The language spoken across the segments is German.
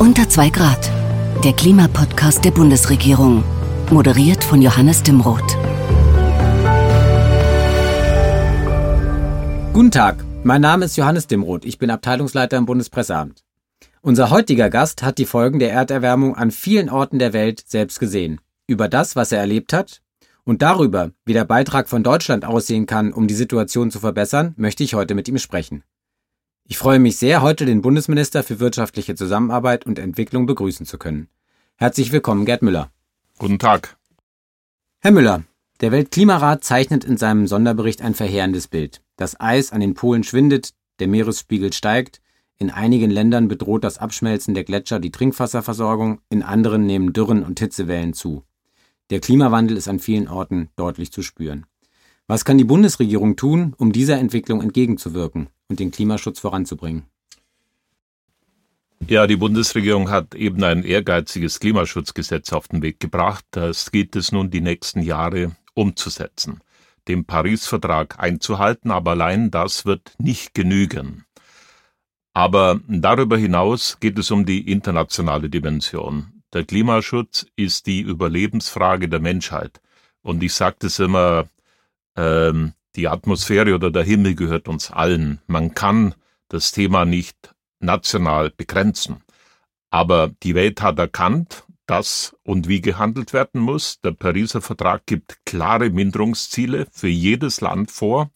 Unter 2 Grad. Der Klimapodcast der Bundesregierung. Moderiert von Johannes Dimroth. Guten Tag, mein Name ist Johannes Dimroth. Ich bin Abteilungsleiter im Bundespresseamt. Unser heutiger Gast hat die Folgen der Erderwärmung an vielen Orten der Welt selbst gesehen. Über das, was er erlebt hat und darüber, wie der Beitrag von Deutschland aussehen kann, um die Situation zu verbessern, möchte ich heute mit ihm sprechen. Ich freue mich sehr, heute den Bundesminister für wirtschaftliche Zusammenarbeit und Entwicklung begrüßen zu können. Herzlich willkommen, Gerd Müller. Guten Tag. Herr Müller, der Weltklimarat zeichnet in seinem Sonderbericht ein verheerendes Bild. Das Eis an den Polen schwindet, der Meeresspiegel steigt, in einigen Ländern bedroht das Abschmelzen der Gletscher die Trinkwasserversorgung, in anderen nehmen Dürren und Hitzewellen zu. Der Klimawandel ist an vielen Orten deutlich zu spüren. Was kann die Bundesregierung tun, um dieser Entwicklung entgegenzuwirken und den Klimaschutz voranzubringen? Ja, die Bundesregierung hat eben ein ehrgeiziges Klimaschutzgesetz auf den Weg gebracht. Das geht es nun die nächsten Jahre umzusetzen, den Paris-Vertrag einzuhalten, aber allein das wird nicht genügen. Aber darüber hinaus geht es um die internationale Dimension. Der Klimaschutz ist die Überlebensfrage der Menschheit. Und ich sage das immer, ähm, die Atmosphäre oder der Himmel gehört uns allen. Man kann das Thema nicht national begrenzen. Aber die Welt hat erkannt, dass und wie gehandelt werden muss. Der Pariser Vertrag gibt klare Minderungsziele für jedes Land vor.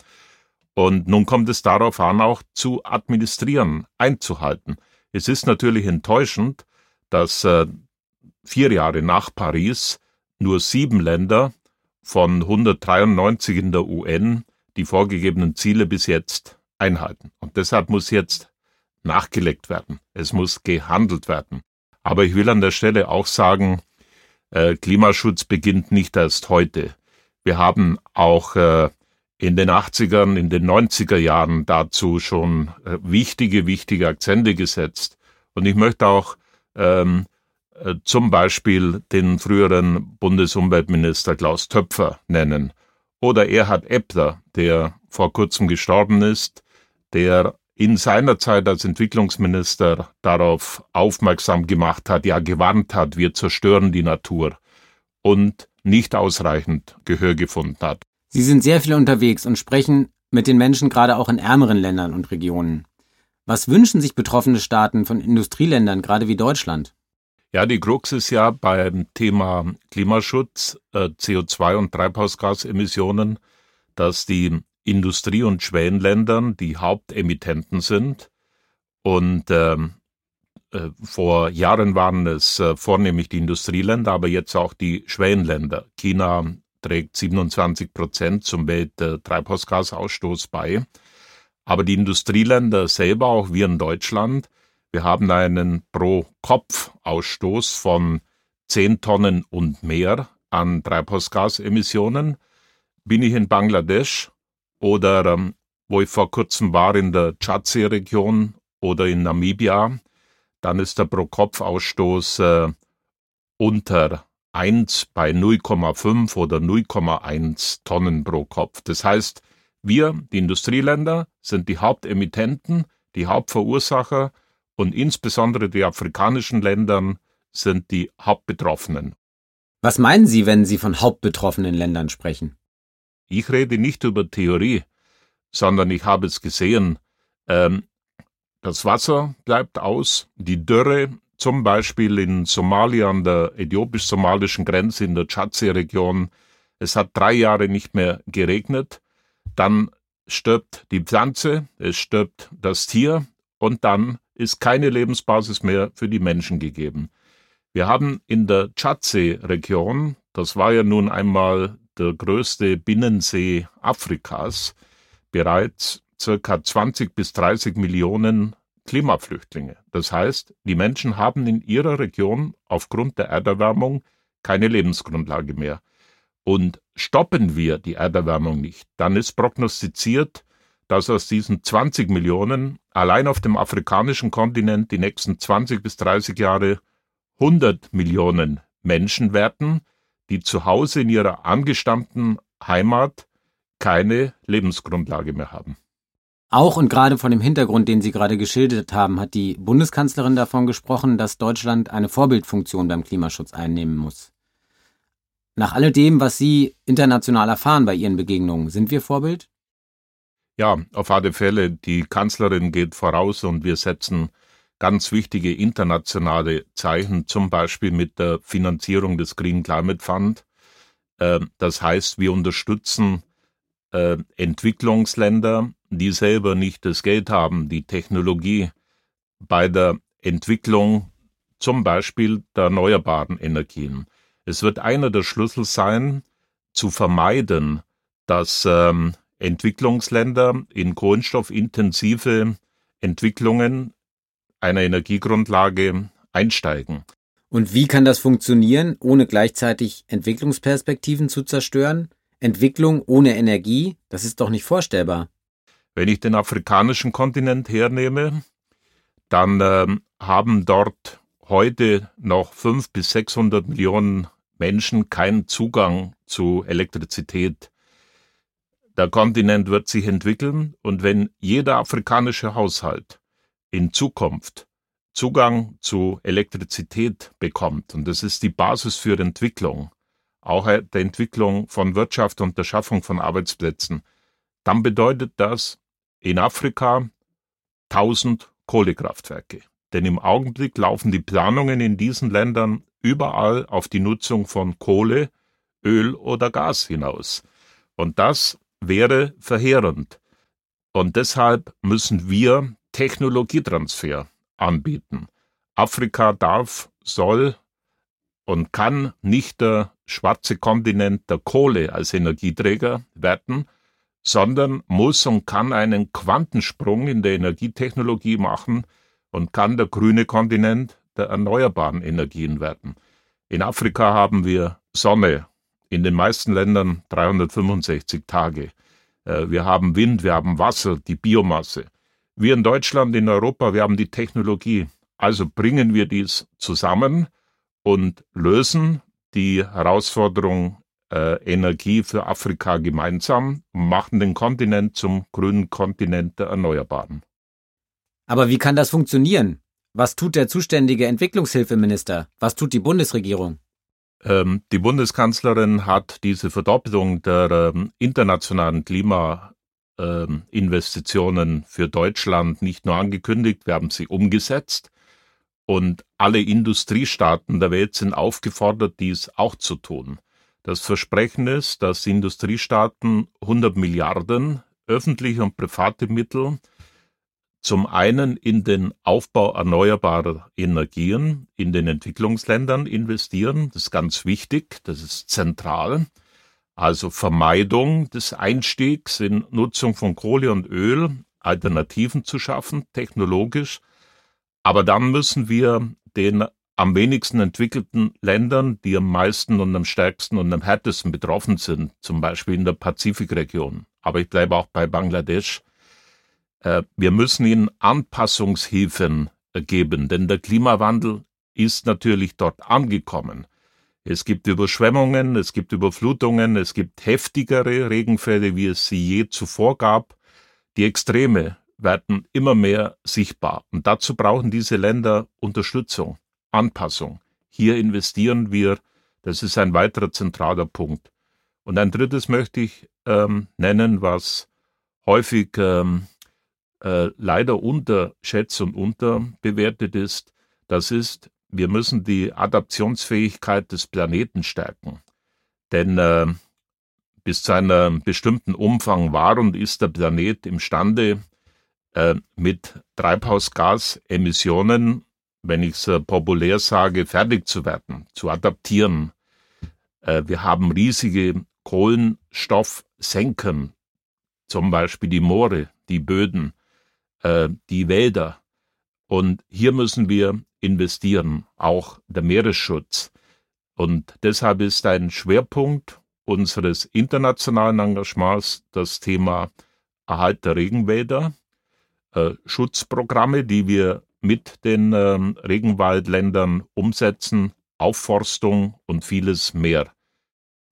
Und nun kommt es darauf an, auch zu administrieren, einzuhalten. Es ist natürlich enttäuschend, dass äh, vier Jahre nach Paris nur sieben Länder von 193 in der UN die vorgegebenen Ziele bis jetzt einhalten. Und deshalb muss jetzt nachgelegt werden. Es muss gehandelt werden. Aber ich will an der Stelle auch sagen, äh, Klimaschutz beginnt nicht erst heute. Wir haben auch äh, in den 80ern, in den 90er Jahren dazu schon äh, wichtige, wichtige Akzente gesetzt. Und ich möchte auch ähm, äh, zum Beispiel den früheren Bundesumweltminister Klaus Töpfer nennen oder Erhard Eppler, der vor kurzem gestorben ist, der in seiner Zeit als Entwicklungsminister darauf aufmerksam gemacht hat, ja gewarnt hat, wir zerstören die Natur und nicht ausreichend Gehör gefunden hat. Sie sind sehr viel unterwegs und sprechen mit den Menschen gerade auch in ärmeren Ländern und Regionen. Was wünschen sich betroffene Staaten von Industrieländern, gerade wie Deutschland? Ja, die Krux ist ja beim Thema Klimaschutz, äh, CO2 und Treibhausgasemissionen, dass die Industrie- und Schwellenländern die Hauptemittenten sind. Und ähm, äh, vor Jahren waren es äh, vornehmlich die Industrieländer, aber jetzt auch die Schwellenländer. China, trägt 27 Prozent zum Welttreibhausgasausstoß bei. Aber die Industrieländer selber, auch wir in Deutschland, wir haben einen Pro-Kopf-Ausstoß von 10 Tonnen und mehr an Treibhausgasemissionen. Bin ich in Bangladesch oder ähm, wo ich vor kurzem war in der Tschadsee-Region oder in Namibia, dann ist der Pro-Kopf-Ausstoß äh, unter 1 bei 0,5 oder 0,1 Tonnen pro Kopf. Das heißt, wir, die Industrieländer, sind die Hauptemittenten, die Hauptverursacher und insbesondere die afrikanischen Länder sind die Hauptbetroffenen. Was meinen Sie, wenn Sie von hauptbetroffenen Ländern sprechen? Ich rede nicht über Theorie, sondern ich habe es gesehen. Ähm, das Wasser bleibt aus, die Dürre zum Beispiel in Somalia an der äthiopisch-somalischen Grenze in der Tschadsee-Region. Es hat drei Jahre nicht mehr geregnet. Dann stirbt die Pflanze, es stirbt das Tier und dann ist keine Lebensbasis mehr für die Menschen gegeben. Wir haben in der Tschadsee-Region, das war ja nun einmal der größte Binnensee Afrikas, bereits circa 20 bis 30 Millionen Klimaflüchtlinge. Das heißt, die Menschen haben in ihrer Region aufgrund der Erderwärmung keine Lebensgrundlage mehr. Und stoppen wir die Erderwärmung nicht, dann ist prognostiziert, dass aus diesen 20 Millionen allein auf dem afrikanischen Kontinent die nächsten 20 bis 30 Jahre 100 Millionen Menschen werden, die zu Hause in ihrer angestammten Heimat keine Lebensgrundlage mehr haben. Auch und gerade von dem Hintergrund, den Sie gerade geschildert haben, hat die Bundeskanzlerin davon gesprochen, dass Deutschland eine Vorbildfunktion beim Klimaschutz einnehmen muss. Nach alledem, was Sie international erfahren bei Ihren Begegnungen, sind wir Vorbild? Ja, auf alle Fälle. Die Kanzlerin geht voraus und wir setzen ganz wichtige internationale Zeichen, zum Beispiel mit der Finanzierung des Green Climate Fund. Ähm, das heißt, wir unterstützen äh, Entwicklungsländer, die selber nicht das Geld haben, die Technologie bei der Entwicklung zum Beispiel der erneuerbaren Energien. Es wird einer der Schlüssel sein, zu vermeiden, dass ähm, Entwicklungsländer in kohlenstoffintensive Entwicklungen einer Energiegrundlage einsteigen. Und wie kann das funktionieren, ohne gleichzeitig Entwicklungsperspektiven zu zerstören? Entwicklung ohne Energie, das ist doch nicht vorstellbar. Wenn ich den afrikanischen Kontinent hernehme, dann äh, haben dort heute noch fünf bis 600 Millionen Menschen keinen Zugang zu Elektrizität. Der Kontinent wird sich entwickeln und wenn jeder afrikanische Haushalt in Zukunft Zugang zu Elektrizität bekommt, und das ist die Basis für Entwicklung, auch der Entwicklung von Wirtschaft und der Schaffung von Arbeitsplätzen, dann bedeutet das in Afrika 1000 Kohlekraftwerke. Denn im Augenblick laufen die Planungen in diesen Ländern überall auf die Nutzung von Kohle, Öl oder Gas hinaus. Und das wäre verheerend. Und deshalb müssen wir Technologietransfer anbieten. Afrika darf, soll und kann nicht der schwarze Kontinent der Kohle als Energieträger werden, sondern muss und kann einen Quantensprung in der Energietechnologie machen und kann der grüne Kontinent der erneuerbaren Energien werden. In Afrika haben wir Sonne, in den meisten Ländern 365 Tage. Äh, wir haben Wind, wir haben Wasser, die Biomasse. Wir in Deutschland, in Europa, wir haben die Technologie. Also bringen wir dies zusammen und lösen die Herausforderung äh, Energie für Afrika gemeinsam und machen den Kontinent zum grünen Kontinent der Erneuerbaren. Aber wie kann das funktionieren? Was tut der zuständige Entwicklungshilfeminister? Was tut die Bundesregierung? Ähm, die Bundeskanzlerin hat diese Verdoppelung der ähm, internationalen Klimainvestitionen ähm, für Deutschland nicht nur angekündigt, wir haben sie umgesetzt. Und alle Industriestaaten der Welt sind aufgefordert, dies auch zu tun. Das Versprechen ist, dass Industriestaaten 100 Milliarden öffentliche und private Mittel zum einen in den Aufbau erneuerbarer Energien in den Entwicklungsländern investieren. Das ist ganz wichtig, das ist zentral. Also Vermeidung des Einstiegs in Nutzung von Kohle und Öl, Alternativen zu schaffen, technologisch. Aber dann müssen wir den am wenigsten entwickelten Ländern, die am meisten und am stärksten und am härtesten betroffen sind, zum Beispiel in der Pazifikregion. Aber ich bleibe auch bei Bangladesch. Äh, wir müssen ihnen Anpassungshilfen geben, denn der Klimawandel ist natürlich dort angekommen. Es gibt Überschwemmungen, es gibt Überflutungen, es gibt heftigere Regenfälle, wie es sie je zuvor gab. Die Extreme werden immer mehr sichtbar. Und dazu brauchen diese Länder Unterstützung. Anpassung. Hier investieren wir, das ist ein weiterer zentraler Punkt. Und ein drittes möchte ich ähm, nennen, was häufig ähm, äh, leider unterschätzt und unterbewertet ist. Das ist, wir müssen die Adaptionsfähigkeit des Planeten stärken. Denn äh, bis zu einem bestimmten Umfang war und ist der Planet imstande, äh, mit Treibhausgasemissionen wenn ich es äh, populär sage, fertig zu werden, zu adaptieren. Äh, wir haben riesige Kohlenstoffsenken, zum Beispiel die Moore, die Böden, äh, die Wälder. Und hier müssen wir investieren, auch der Meeresschutz. Und deshalb ist ein Schwerpunkt unseres internationalen Engagements das Thema Erhalt der Regenwälder, äh, Schutzprogramme, die wir mit den ähm, Regenwaldländern umsetzen, Aufforstung und vieles mehr.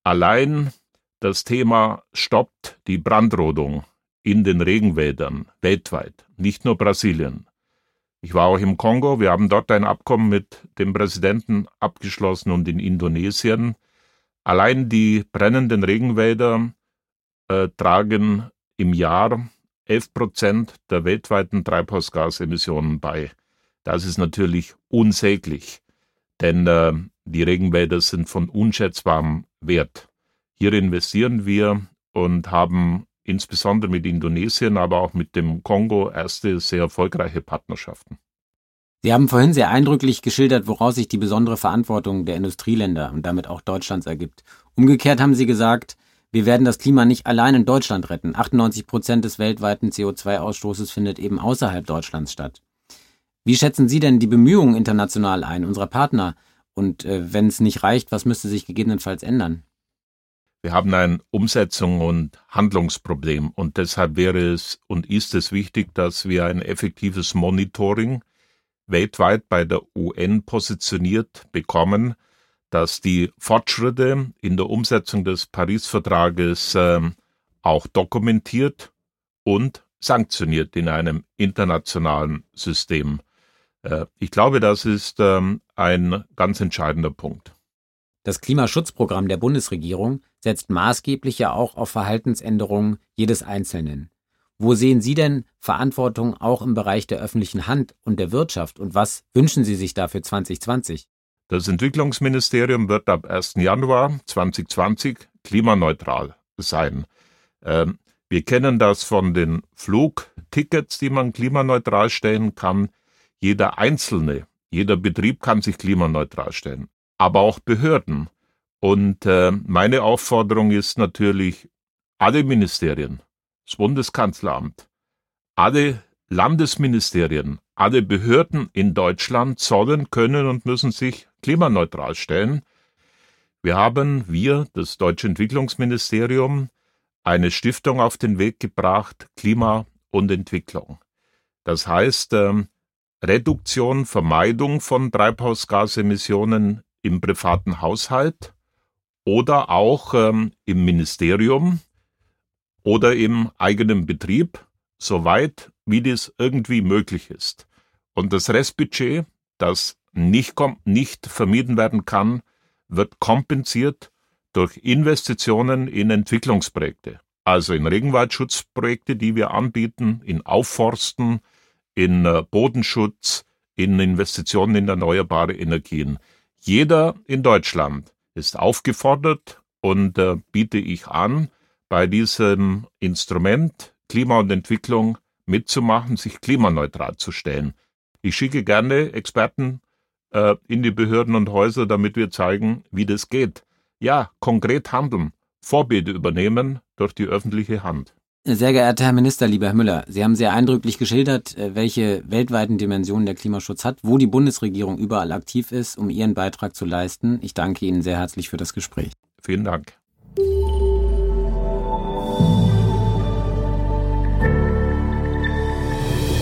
Allein das Thema stoppt die Brandrodung in den Regenwäldern weltweit, nicht nur Brasilien. Ich war auch im Kongo, wir haben dort ein Abkommen mit dem Präsidenten abgeschlossen und in Indonesien. Allein die brennenden Regenwälder äh, tragen im Jahr 11 Prozent der weltweiten Treibhausgasemissionen bei. Das ist natürlich unsäglich, denn äh, die Regenwälder sind von unschätzbarem Wert. Hier investieren wir und haben insbesondere mit Indonesien, aber auch mit dem Kongo erste sehr erfolgreiche Partnerschaften. Sie haben vorhin sehr eindrücklich geschildert, woraus sich die besondere Verantwortung der Industrieländer und damit auch Deutschlands ergibt. Umgekehrt haben Sie gesagt, wir werden das Klima nicht allein in Deutschland retten. 98 Prozent des weltweiten CO2-Ausstoßes findet eben außerhalb Deutschlands statt. Wie schätzen Sie denn die Bemühungen international ein, unserer Partner? Und äh, wenn es nicht reicht, was müsste sich gegebenenfalls ändern? Wir haben ein Umsetzung und Handlungsproblem und deshalb wäre es und ist es wichtig, dass wir ein effektives Monitoring weltweit bei der UN positioniert bekommen, dass die Fortschritte in der Umsetzung des Paris-Vertrages äh, auch dokumentiert und sanktioniert in einem internationalen System. Äh, ich glaube, das ist ähm, ein ganz entscheidender Punkt. Das Klimaschutzprogramm der Bundesregierung setzt maßgeblich ja auch auf Verhaltensänderungen jedes Einzelnen. Wo sehen Sie denn Verantwortung auch im Bereich der öffentlichen Hand und der Wirtschaft und was wünschen Sie sich da für 2020? Das Entwicklungsministerium wird ab 1. Januar 2020 klimaneutral sein. Ähm, wir kennen das von den Flugtickets, die man klimaneutral stellen kann. Jeder Einzelne, jeder Betrieb kann sich klimaneutral stellen aber auch Behörden. Und äh, meine Aufforderung ist natürlich, alle Ministerien, das Bundeskanzleramt, alle Landesministerien, alle Behörden in Deutschland sollen, können und müssen sich klimaneutral stellen. Wir haben, wir, das Deutsche Entwicklungsministerium, eine Stiftung auf den Weg gebracht, Klima und Entwicklung. Das heißt, äh, Reduktion, Vermeidung von Treibhausgasemissionen im privaten Haushalt oder auch ähm, im Ministerium oder im eigenen Betrieb, soweit wie dies irgendwie möglich ist. Und das Restbudget, das nicht, nicht vermieden werden kann, wird kompensiert durch Investitionen in Entwicklungsprojekte, also in Regenwaldschutzprojekte, die wir anbieten, in Aufforsten, in äh, Bodenschutz, in Investitionen in erneuerbare Energien. Jeder in Deutschland ist aufgefordert und äh, biete ich an, bei diesem Instrument Klima und Entwicklung mitzumachen, sich klimaneutral zu stellen. Ich schicke gerne Experten äh, in die Behörden und Häuser, damit wir zeigen, wie das geht. Ja, konkret handeln, Vorbilder übernehmen durch die öffentliche Hand. Sehr geehrter Herr Minister, lieber Herr Müller, Sie haben sehr eindrücklich geschildert, äh, welche weltweiten Dimensionen der Klimaschutz hat, wo die Bundesregierung überall aktiv ist, um ihren Beitrag zu leisten. Ich danke Ihnen sehr herzlich für das Gespräch. Vielen Dank.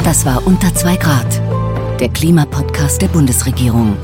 Das war unter zwei Grad, der Klimapodcast der Bundesregierung.